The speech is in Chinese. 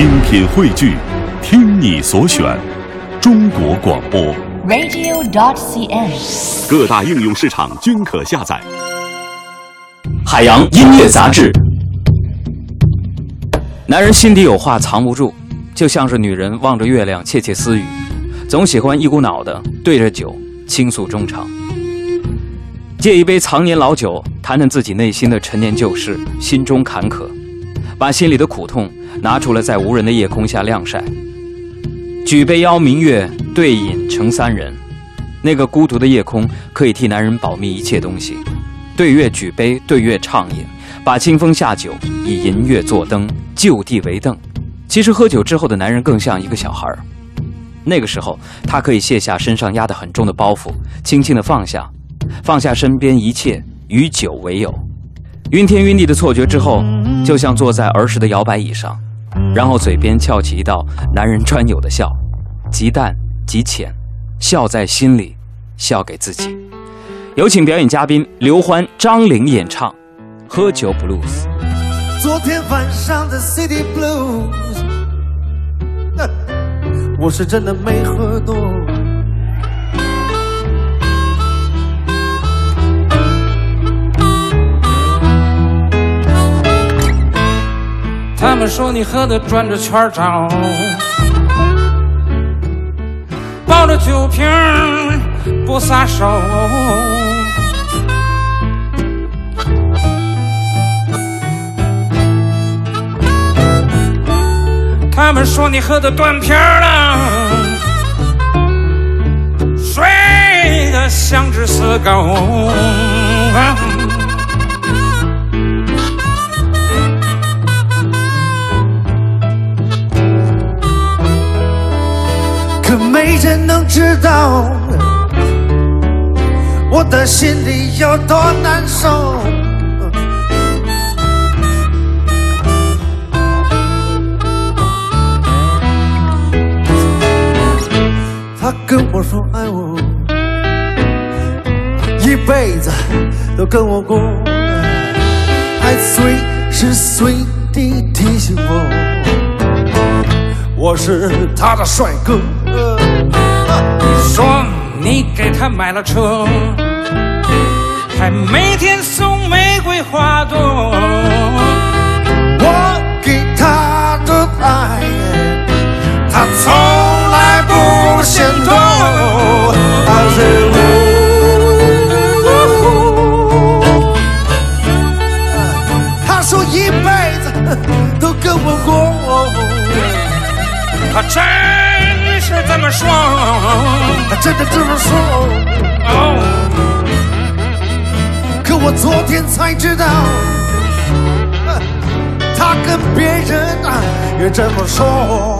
精品汇聚，听你所选，中国广播。radio.dot.cn，。各大应用市场均可下载。海洋音乐杂志。男人心底有话藏不住，就像是女人望着月亮窃窃私语，总喜欢一股脑的对着酒倾诉衷肠。借一杯藏年老酒，谈谈自己内心的陈年旧事，心中坎坷，把心里的苦痛拿出来，在无人的夜空下晾晒。举杯邀明月，对饮成三人。那个孤独的夜空，可以替男人保密一切东西。对月举杯，对月畅饮，把清风下酒，以银月作灯，就地为凳。其实喝酒之后的男人更像一个小孩儿，那个时候他可以卸下身上压得很重的包袱，轻轻地放下，放下身边一切，与酒为友。晕天晕地的错觉之后，就像坐在儿时的摇摆椅上，然后嘴边翘起一道男人专有的笑，极淡极浅，笑在心里，笑给自己。有请表演嘉宾刘欢、张玲演唱《喝酒 blues》。昨天晚上的 City Blues，我是真的没喝多。他们说你喝的转着圈找，抱着酒瓶不撒手。他们说你喝的断片了，睡得像只死狗。没人能知道我的心里有多难受。他跟我说爱我，一辈子都跟我过，还随时随地提醒我，我是他的帅哥。他买了车，还每天送玫瑰花朵。我给他的爱，他从来不嫌多。他是我，他说一辈子都跟我过，他真是这么说。他真的这么说。哦，可我昨天才知道，他跟别人啊也这么说。